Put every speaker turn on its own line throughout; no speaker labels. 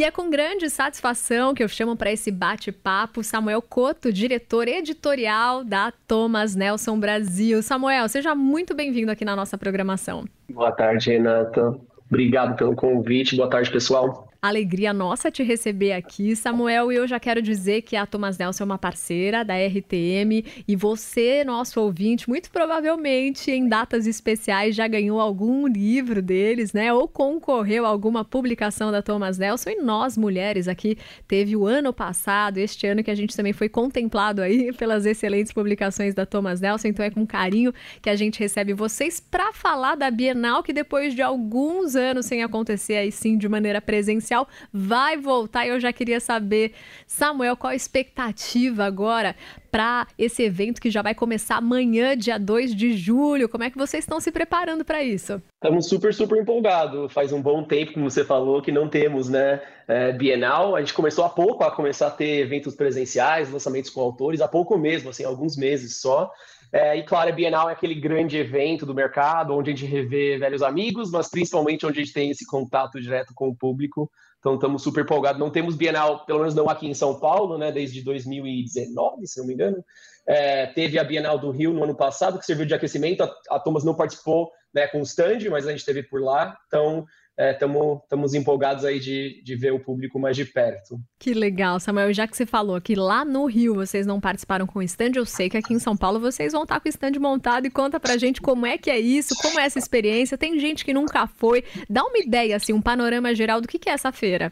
E é com grande satisfação que eu chamo para esse bate-papo Samuel Coto, diretor editorial da Thomas Nelson Brasil. Samuel, seja muito bem-vindo aqui na nossa programação.
Boa tarde, Renata. Obrigado pelo convite. Boa tarde, pessoal.
Alegria nossa te receber aqui, Samuel. E eu já quero dizer que a Thomas Nelson é uma parceira da RTM e você, nosso ouvinte, muito provavelmente em datas especiais já ganhou algum livro deles, né? Ou concorreu a alguma publicação da Thomas Nelson. E nós, mulheres, aqui teve o ano passado, este ano que a gente também foi contemplado aí pelas excelentes publicações da Thomas Nelson. Então é com carinho que a gente recebe vocês para falar da Bienal que depois de alguns anos sem acontecer aí sim de maneira presencial vai voltar. E eu já queria saber, Samuel, qual a expectativa agora para esse evento que já vai começar amanhã, dia 2 de julho? Como é que vocês estão se preparando para isso?
Estamos super, super empolgados. Faz um bom tempo, como você falou, que não temos, né, é, Bienal. A gente começou há pouco a começar a ter eventos presenciais, lançamentos com autores, há pouco mesmo, assim, alguns meses só. É, e claro, a Bienal é aquele grande evento do mercado onde a gente revê velhos amigos, mas principalmente onde a gente tem esse contato direto com o público. Então estamos super empolgados. Não temos Bienal, pelo menos não aqui em São Paulo, né, desde 2019, se não me engano. É, teve a Bienal do Rio no ano passado, que serviu de aquecimento. A, a Thomas não participou né, com o stand, mas a gente esteve por lá. Então estamos é, empolgados aí de, de ver o público mais de perto.
Que legal, Samuel. Já que você falou que lá no Rio vocês não participaram com o stand, eu sei que aqui em São Paulo vocês vão estar com o stand montado e conta pra gente como é que é isso, como é essa experiência. Tem gente que nunca foi. Dá uma ideia, assim, um panorama geral do que, que é essa feira.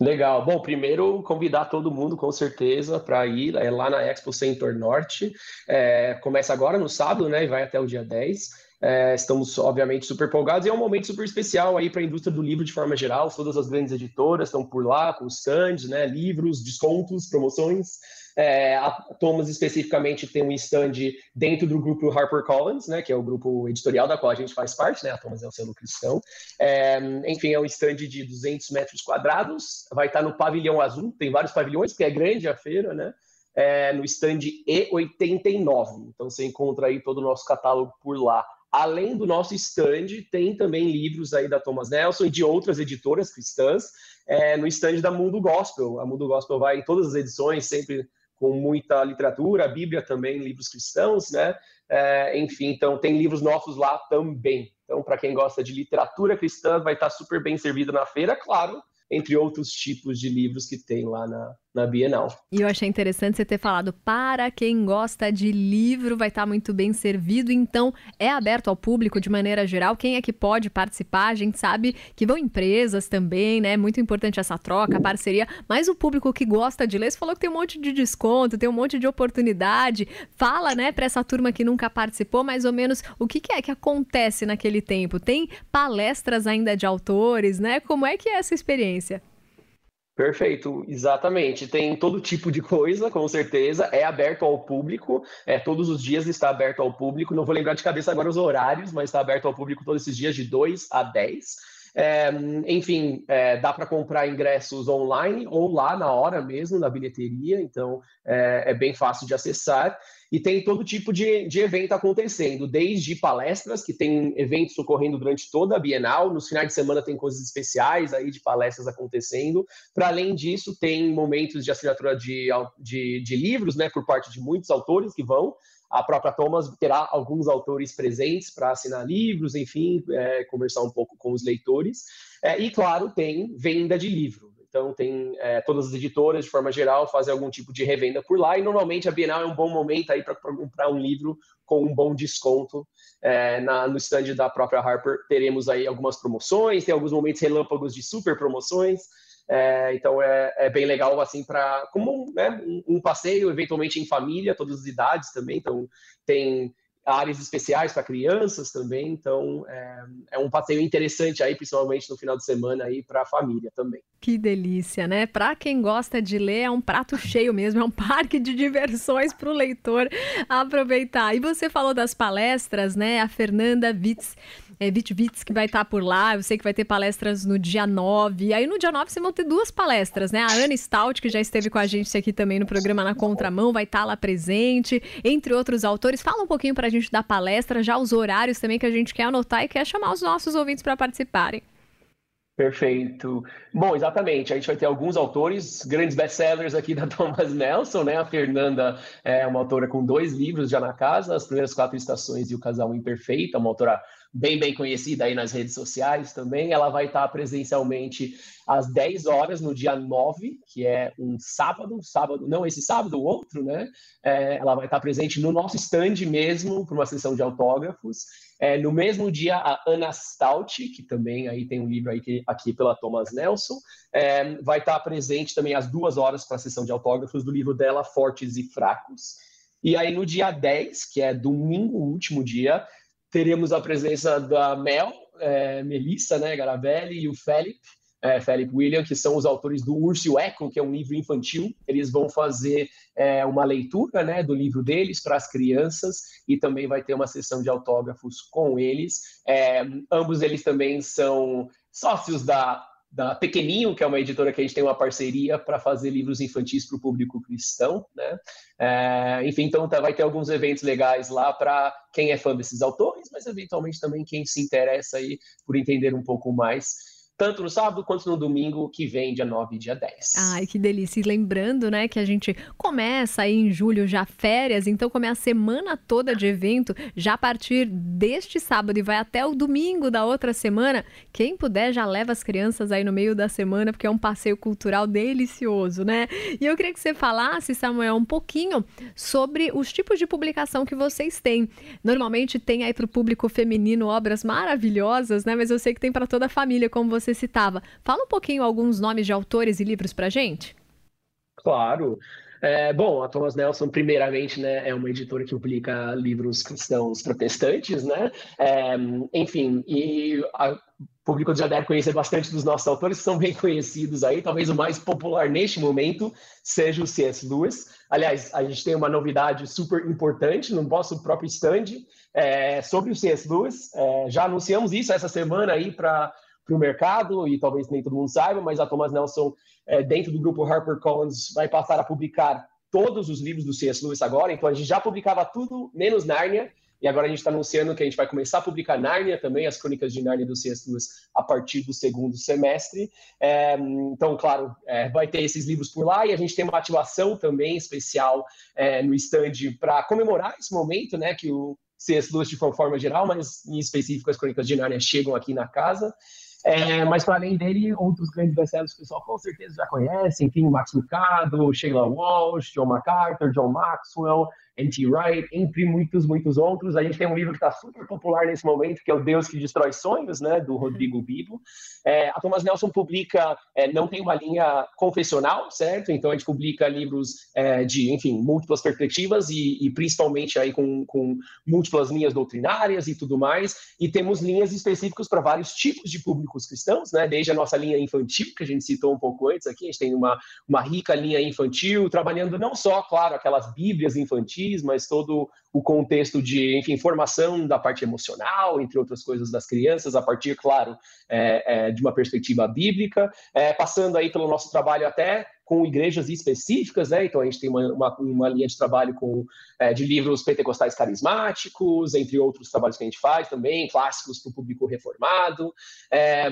Legal. Bom, primeiro convidar todo mundo, com certeza, para ir é lá na Expo Center Norte. É, começa agora no sábado, né? E vai até o dia 10. É, estamos, obviamente, super empolgados e é um momento super especial aí para a indústria do livro de forma geral. Todas as grandes editoras estão por lá, com stands, né, livros, descontos, promoções. É, a Thomas especificamente tem um stand dentro do grupo HarperCollins, né, que é o grupo editorial da qual a gente faz parte, né, a Thomas é o selo cristão. É, enfim, é um stand de 200 metros quadrados, vai estar no pavilhão azul, tem vários pavilhões, porque é grande a feira, né, é, no stand E89. Então você encontra aí todo o nosso catálogo por lá. Além do nosso stand, tem também livros aí da Thomas Nelson e de outras editoras cristãs é, no stand da Mundo Gospel. A Mundo Gospel vai em todas as edições, sempre com muita literatura, a Bíblia também, livros cristãos, né? É, enfim, então tem livros nossos lá também. Então, para quem gosta de literatura cristã, vai estar super bem servido na feira, claro, entre outros tipos de livros que tem lá na, na Bienal.
E eu achei interessante você ter falado para quem gosta de livro, vai estar muito bem servido, então é aberto ao público de maneira geral. Quem é que pode participar? A gente sabe que vão empresas também, né? Muito importante essa troca, parceria, mas o público que gosta de ler, você falou que tem um monte de desconto, tem um monte de oportunidade. Fala, né, para essa turma que nunca participou, mais ou menos o que, que é que acontece naquele tempo. Tem palestras ainda de autores, né? Como é que é essa experiência?
Perfeito, exatamente. Tem todo tipo de coisa, com certeza. É aberto ao público, é, todos os dias está aberto ao público. Não vou lembrar de cabeça agora os horários, mas está aberto ao público todos esses dias, de 2 a 10. É, enfim, é, dá para comprar ingressos online ou lá na hora mesmo, na bilheteria, então é, é bem fácil de acessar. E tem todo tipo de, de evento acontecendo, desde palestras, que tem eventos ocorrendo durante toda a Bienal, nos finais de semana tem coisas especiais aí de palestras acontecendo. Para além disso, tem momentos de assinatura de, de, de livros, né, por parte de muitos autores que vão. A própria Thomas terá alguns autores presentes para assinar livros, enfim, é, conversar um pouco com os leitores. É, e, claro, tem venda de livro. Então, tem é, todas as editoras, de forma geral, fazem algum tipo de revenda por lá. E, normalmente, a Bienal é um bom momento aí para comprar um livro com um bom desconto. É, na, no stand da própria Harper, teremos aí algumas promoções, tem alguns momentos relâmpagos de super promoções. É, então é, é, bem legal assim para como né, um, um, passeio, eventualmente em família, todas as idades também. Então tem áreas especiais para crianças também. Então é, é, um passeio interessante aí, principalmente no final de semana aí para a família também.
Que delícia, né? Para quem gosta de ler, é um prato cheio mesmo, é um parque de diversões para o leitor aproveitar. E você falou das palestras, né? A Fernanda Witz é, Vitvits, que vai estar por lá. Eu sei que vai ter palestras no dia 9. E aí no dia 9 você vão ter duas palestras, né? A Ana Stout, que já esteve com a gente aqui também no programa Na Contramão, vai estar lá presente, entre outros autores. Fala um pouquinho para a gente da palestra, já os horários também que a gente quer anotar e quer chamar os nossos ouvintes para participarem.
Perfeito. Bom, exatamente. A gente vai ter alguns autores, grandes best-sellers aqui da Thomas Nelson, né? A Fernanda é uma autora com dois livros já na casa, As Primeiras Quatro Estações e O Casal Imperfeito, uma autora bem, bem conhecida aí nas redes sociais também. Ela vai estar presencialmente às 10 horas no dia 9, que é um sábado, sábado, não esse sábado, o outro, né? É, ela vai estar presente no nosso stand mesmo, para uma sessão de autógrafos. É, no mesmo dia, a Ana Stout, que também aí tem um livro aí que, aqui pela Thomas Nelson, é, vai estar presente também às duas horas para a sessão de autógrafos do livro dela, Fortes e Fracos. E aí no dia 10, que é domingo, último dia, teremos a presença da Mel, é, Melissa né, Garavelli e o Felipe, é, Philip William, que são os autores do Urso e o Eco, que é um livro infantil. Eles vão fazer é, uma leitura né, do livro deles para as crianças e também vai ter uma sessão de autógrafos com eles. É, ambos eles também são sócios da, da Pequeninho, que é uma editora que a gente tem uma parceria para fazer livros infantis para o público cristão. Né? É, enfim, então tá, vai ter alguns eventos legais lá para quem é fã desses autores, mas eventualmente também quem se interessa aí por entender um pouco mais tanto no sábado quanto no domingo, que vem, dia 9 e dia 10.
Ai, que delícia. E lembrando, né, que a gente começa aí em julho já férias, então como é a semana toda de evento, já a partir deste sábado e vai até o domingo da outra semana, quem puder já leva as crianças aí no meio da semana, porque é um passeio cultural delicioso, né? E eu queria que você falasse, Samuel, um pouquinho sobre os tipos de publicação que vocês têm. Normalmente tem aí para o público feminino obras maravilhosas, né? Mas eu sei que tem para toda a família, como você você citava. Fala um pouquinho alguns nomes de autores e livros para gente.
Claro. É, bom, a Thomas Nelson, primeiramente, né, é uma editora que publica livros cristãos protestantes, né? É, enfim, e a, o público já deve conhecer bastante dos nossos autores, que são bem conhecidos aí. Talvez o mais popular neste momento seja o C.S. Lewis. Aliás, a gente tem uma novidade super importante no nosso próprio stand é, sobre o C.S. Lewis. É, já anunciamos isso essa semana aí para para o mercado, e talvez nem todo mundo saiba, mas a Thomas Nelson, é, dentro do grupo HarperCollins, vai passar a publicar todos os livros do C.S. Lewis agora. Então, a gente já publicava tudo, menos Nárnia, e agora a gente está anunciando que a gente vai começar a publicar Nárnia também, as crônicas de Nárnia do C.S. Lewis, a partir do segundo semestre. É, então, claro, é, vai ter esses livros por lá e a gente tem uma ativação também especial é, no stand para comemorar esse momento, né, que o C.S. Lewis de forma geral, mas em específico as crônicas de Nárnia chegam aqui na casa. É, mas para além dele, outros grandes best-sellers que o pessoal com certeza já conhece, enfim, Max Lucado, Sheila Walsh, John MacArthur, John Maxwell, N.T. Wright, entre muitos, muitos outros. A gente tem um livro que está super popular nesse momento, que é O Deus que Destrói Sonhos, né, do Rodrigo Bibo. É, a Thomas Nelson publica, é, não tem uma linha confessional, certo? Então a gente publica livros é, de, enfim, múltiplas perspectivas e, e principalmente aí com, com, múltiplas linhas doutrinárias e tudo mais. E temos linhas específicas para vários tipos de públicos cristãos, né? Desde a nossa linha infantil, que a gente citou um pouco antes aqui, a gente tem uma, uma rica linha infantil, trabalhando não só, claro, aquelas bíblias infantis, mas todo o contexto de, enfim, formação da parte emocional, entre outras coisas das crianças, a partir, claro, é, é, de uma perspectiva bíblica, é, passando aí pelo nosso trabalho até com igrejas específicas, né? Então a gente tem uma, uma, uma linha de trabalho com é, de livros pentecostais carismáticos, entre outros trabalhos que a gente faz também, clássicos para o público reformado. É,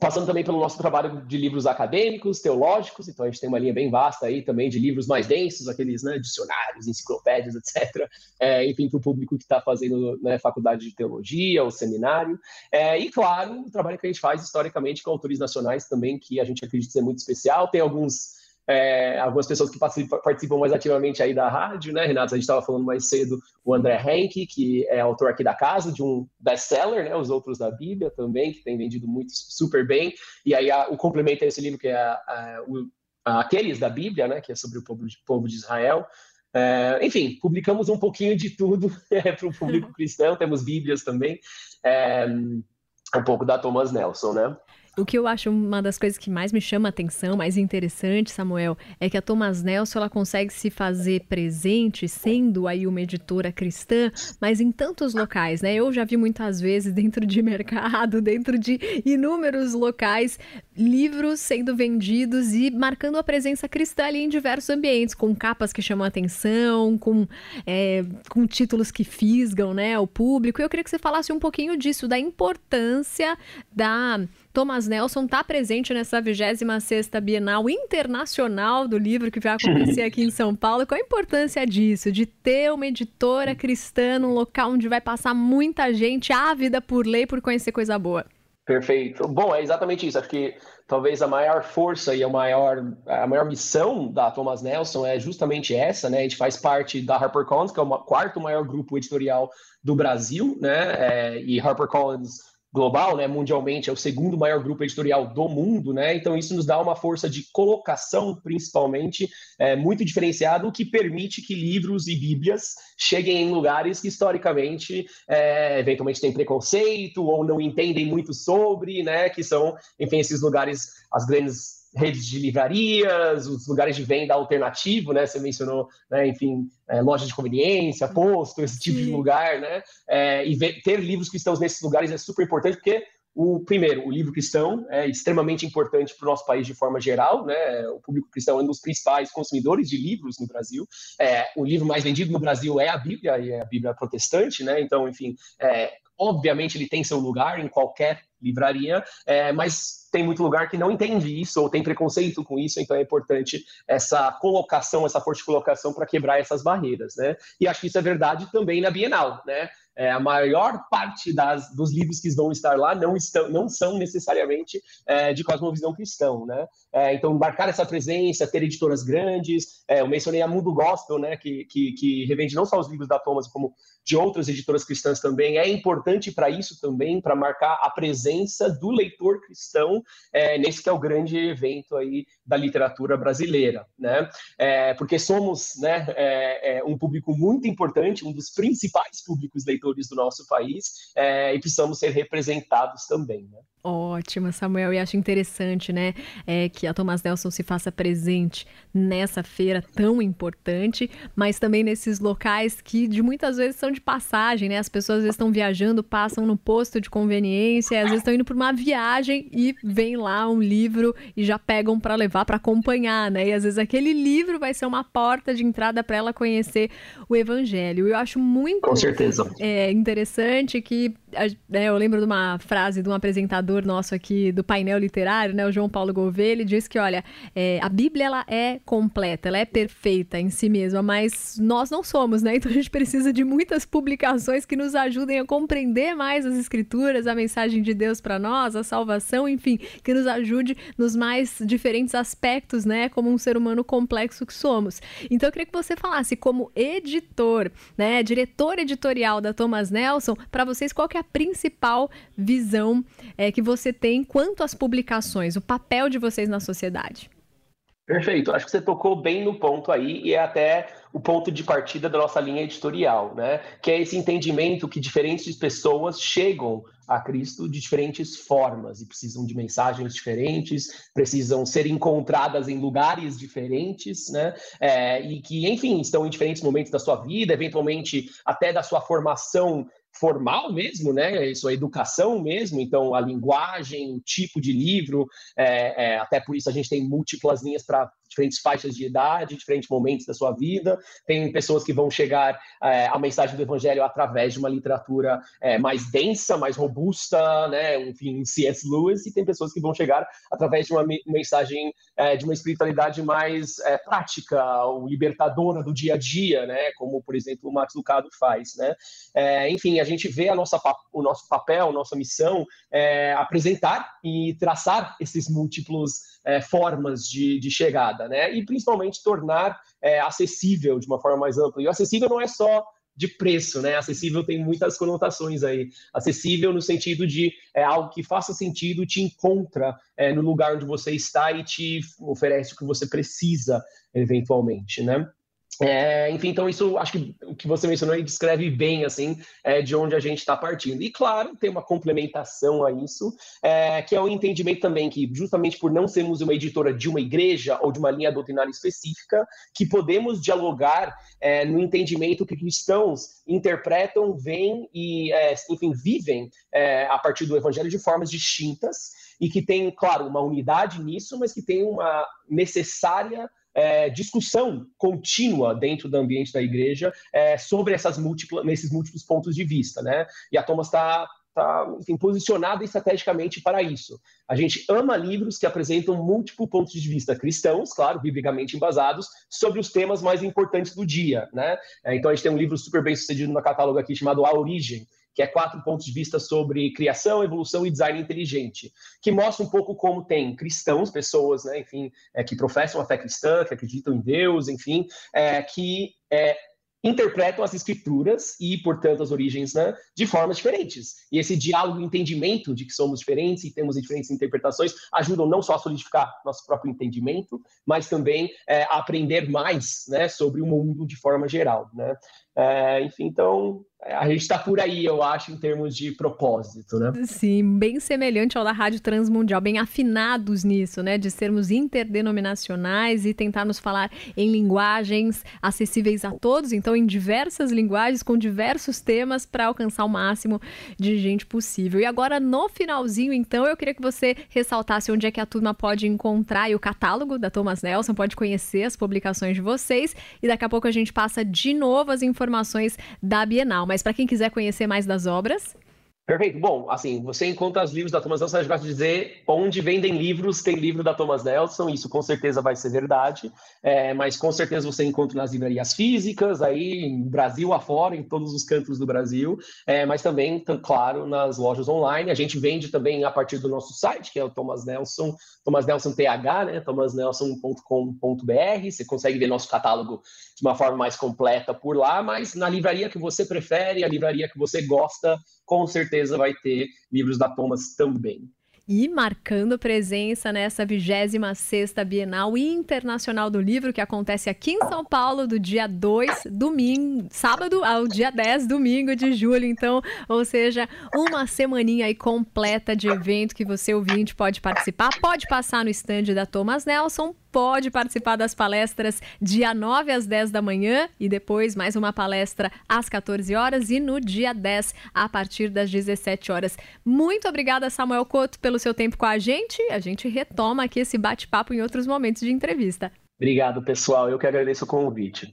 Passando também pelo nosso trabalho de livros acadêmicos, teológicos, então a gente tem uma linha bem vasta aí também de livros mais densos, aqueles né, dicionários, enciclopédias, etc. É, enfim, para o público que está fazendo né, faculdade de teologia ou seminário. É, e, claro, o trabalho que a gente faz historicamente com autores nacionais também, que a gente acredita ser muito especial. Tem alguns é, algumas pessoas que participam mais ativamente aí da rádio, né, Renato? A gente estava falando mais cedo o André Henke, que é autor aqui da casa de um best-seller, né, Os Outros da Bíblia também, que tem vendido muito super bem. E aí a, o complemento é esse livro que é a, a, o, Aqueles da Bíblia, né, que é sobre o povo de, povo de Israel. É, enfim, publicamos um pouquinho de tudo é, para o público cristão, temos Bíblias também, é, um pouco da Thomas Nelson, né?
O que eu acho uma das coisas que mais me chama a atenção, mais interessante, Samuel, é que a Thomas Nelson ela consegue se fazer presente, sendo aí uma editora cristã, mas em tantos locais, né? Eu já vi muitas vezes dentro de mercado, dentro de inúmeros locais, livros sendo vendidos e marcando a presença cristã ali em diversos ambientes, com capas que chamam a atenção, com, é, com títulos que fisgam, né, o público. Eu queria que você falasse um pouquinho disso, da importância da Thomas Nelson está presente nessa 26ª Bienal Internacional do livro que vai acontecer aqui em São Paulo. Qual a importância disso, de ter uma editora cristã num local onde vai passar muita gente ávida por ler, por conhecer coisa boa?
Perfeito. Bom, é exatamente isso. Acho que talvez a maior força e a maior, a maior missão da Thomas Nelson é justamente essa, né? A gente faz parte da HarperCollins, que é o quarto maior grupo editorial do Brasil, né? É, e HarperCollins global, né, mundialmente, é o segundo maior grupo editorial do mundo, né? Então isso nos dá uma força de colocação, principalmente, é, muito diferenciado, que permite que livros e bíblias cheguem em lugares que historicamente, é, eventualmente, têm preconceito ou não entendem muito sobre, né? Que são, enfim, esses lugares, as grandes redes de livrarias, os lugares de venda alternativo, né? Você mencionou, né, enfim, é, loja de conveniência, posto, esse tipo Sim. de lugar, né? É, e ver, ter livros cristãos nesses lugares é super importante, porque o primeiro, o livro cristão é extremamente importante para o nosso país de forma geral, né? O público cristão é um dos principais consumidores de livros no Brasil. É, o livro mais vendido no Brasil é a Bíblia e é a Bíblia protestante, né? Então, enfim, é, obviamente ele tem seu lugar em qualquer livraria, é, mas tem muito lugar que não entende isso ou tem preconceito com isso, então é importante essa colocação, essa forte colocação para quebrar essas barreiras, né? E acho que isso é verdade também na Bienal, né? É, a maior parte das, dos livros que vão estar lá não, estão, não são necessariamente é, de cosmovisão cristão, né? É, então, marcar essa presença, ter editoras grandes, é, eu mencionei a Mundo Gospel, né, que, que, que, revende não só os livros da Thomas, como de outras editoras cristãs também, é importante para isso também, para marcar a presença do leitor cristão é, nesse que é o grande evento aí da literatura brasileira, né? É, porque somos né, um público muito importante, um dos principais públicos leitores do nosso país é, e precisamos ser representados também. Né?
Ótimo, Samuel. E acho interessante, né, é, que a Thomas Nelson se faça presente nessa feira tão importante, mas também nesses locais que de muitas vezes são de passagem, né? As pessoas às vezes estão viajando, passam no posto de conveniência, às vezes estão indo para uma viagem e vem lá um livro e já pegam para levar para acompanhar, né? E às vezes aquele livro vai ser uma porta de entrada para ela conhecer o Evangelho. Eu acho muito
Com certeza.
É, interessante que né, eu lembro de uma frase de um apresentador nosso aqui do painel literário, né, o João Paulo Gouveia, ele disse que, olha, é, a Bíblia ela é completa, ela é perfeita em si mesma, mas nós não somos, né? Então a gente precisa de muitas publicações que nos ajudem a compreender mais as escrituras, a mensagem de Deus para nós, a salvação, enfim, que nos ajude nos mais diferentes aspectos, né, como um ser humano complexo que somos. Então eu queria que você falasse como editor, né, diretor editorial da Thomas Nelson, para vocês qual que é a principal visão é, que você tem quanto às publicações, o papel de vocês na sociedade?
Perfeito, acho que você tocou bem no ponto aí e é até o ponto de partida da nossa linha editorial, né? Que é esse entendimento que diferentes pessoas chegam a Cristo de diferentes formas e precisam de mensagens diferentes, precisam ser encontradas em lugares diferentes, né? É, e que, enfim, estão em diferentes momentos da sua vida, eventualmente até da sua formação formal mesmo, né? Isso é educação mesmo, então a linguagem, o tipo de livro, é, é, até por isso a gente tem múltiplas linhas para diferentes faixas de idade, diferentes momentos da sua vida. Tem pessoas que vão chegar é, à mensagem do evangelho através de uma literatura é, mais densa, mais robusta, né? Enfim, C.S. Lewis, e tem pessoas que vão chegar através de uma mensagem é, de uma espiritualidade mais é, prática, ou libertadora do dia a dia, né? Como, por exemplo, o Max Lucado faz, né? É, enfim, a gente vê a nossa, o nosso papel, nossa missão é apresentar e traçar esses múltiplos é, formas de, de, chegada, né? E principalmente tornar é, acessível de uma forma mais ampla. E o acessível não é só de preço, né? Acessível tem muitas conotações aí. Acessível no sentido de é algo que faça sentido, te encontra é, no lugar onde você está e te oferece o que você precisa, eventualmente, né? É, enfim, então isso acho que o que você mencionou aí descreve bem assim é, de onde a gente está partindo. E claro, tem uma complementação a isso, é, que é o entendimento também que, justamente por não sermos uma editora de uma igreja ou de uma linha doutrinária específica, que podemos dialogar é, no entendimento que cristãos interpretam, veem e, é, enfim, vivem é, a partir do evangelho de formas distintas e que tem, claro, uma unidade nisso, mas que tem uma necessária é, discussão contínua dentro do ambiente da igreja é, sobre essas múltiplas, nesses múltiplos pontos de vista, né? E a Thomas está tá enfim, posicionada estrategicamente para isso. A gente ama livros que apresentam múltiplos pontos de vista cristãos, claro, biblicamente embasados, sobre os temas mais importantes do dia. Né? É, então a gente tem um livro super bem sucedido no catálogo aqui chamado A Origem, que é quatro pontos de vista sobre criação, evolução e design inteligente, que mostra um pouco como tem cristãos, pessoas, né, enfim, é, que professam a fé cristã, que acreditam em Deus, enfim, é, que é, interpretam as escrituras e, portanto, as origens né, de formas diferentes. E esse diálogo entendimento de que somos diferentes e temos diferentes interpretações ajudam não só a solidificar nosso próprio entendimento, mas também é, a aprender mais né, sobre o mundo de forma geral. Né? É, enfim, então a gente está por aí, eu acho, em termos de propósito, né?
Sim, bem semelhante ao da Rádio Transmundial, bem afinados nisso, né? De sermos interdenominacionais e tentar nos falar em linguagens acessíveis a todos, então em diversas linguagens, com diversos temas para alcançar o máximo de gente possível. E agora, no finalzinho, então, eu queria que você ressaltasse onde é que a turma pode encontrar o catálogo da Thomas Nelson, pode conhecer as publicações de vocês, e daqui a pouco a gente passa de novo as informações informações da Bienal. Mas para quem quiser conhecer mais das obras.
Perfeito. Bom, assim, você encontra os livros da Thomas Nelson, a gente vai dizer onde vendem livros, tem livro da Thomas Nelson, isso com certeza vai ser verdade, é, mas com certeza você encontra nas livrarias físicas, aí Brasil afora, em todos os cantos do Brasil, é, mas também, claro, nas lojas online. A gente vende também a partir do nosso site, que é o Thomas Nelson, Thomas Nelson TH, né, thomasnelson.com.br, você consegue ver nosso catálogo de uma forma mais completa por lá, mas na livraria que você prefere, a livraria que você gosta, com certeza vai ter livros da Thomas também
e marcando presença nessa 26ª Bienal Internacional do Livro, que acontece aqui em São Paulo, do dia 2, domingo, sábado ao dia 10, domingo de julho. Então, ou seja, uma semaninha aí completa de evento que você ouvinte pode participar, pode passar no estande da Thomas Nelson, pode participar das palestras dia 9 às 10 da manhã e depois mais uma palestra às 14 horas e no dia 10 a partir das 17 horas. Muito obrigada, Samuel Couto, pelo seu tempo com a gente. A gente retoma aqui esse bate-papo em outros momentos de entrevista.
Obrigado, pessoal. Eu que agradeço o convite.